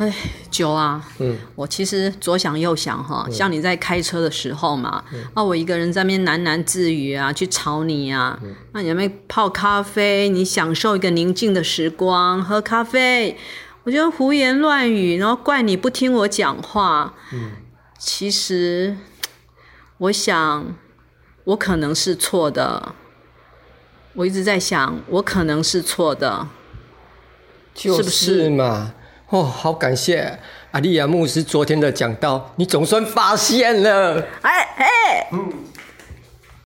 哎，九啊，嗯，我其实左想右想哈，嗯、像你在开车的时候嘛，嗯、啊，我一个人在那边喃喃自语啊，去吵你啊，嗯、那你在那边泡咖啡，你享受一个宁静的时光，喝咖啡，我就胡言乱语，然后怪你不听我讲话，嗯，其实我想我可能是错的，我一直在想我可能是错的，就是，是不是嘛？哦，好感谢阿利亚牧师昨天的讲道，你总算发现了。哎哎，嗯。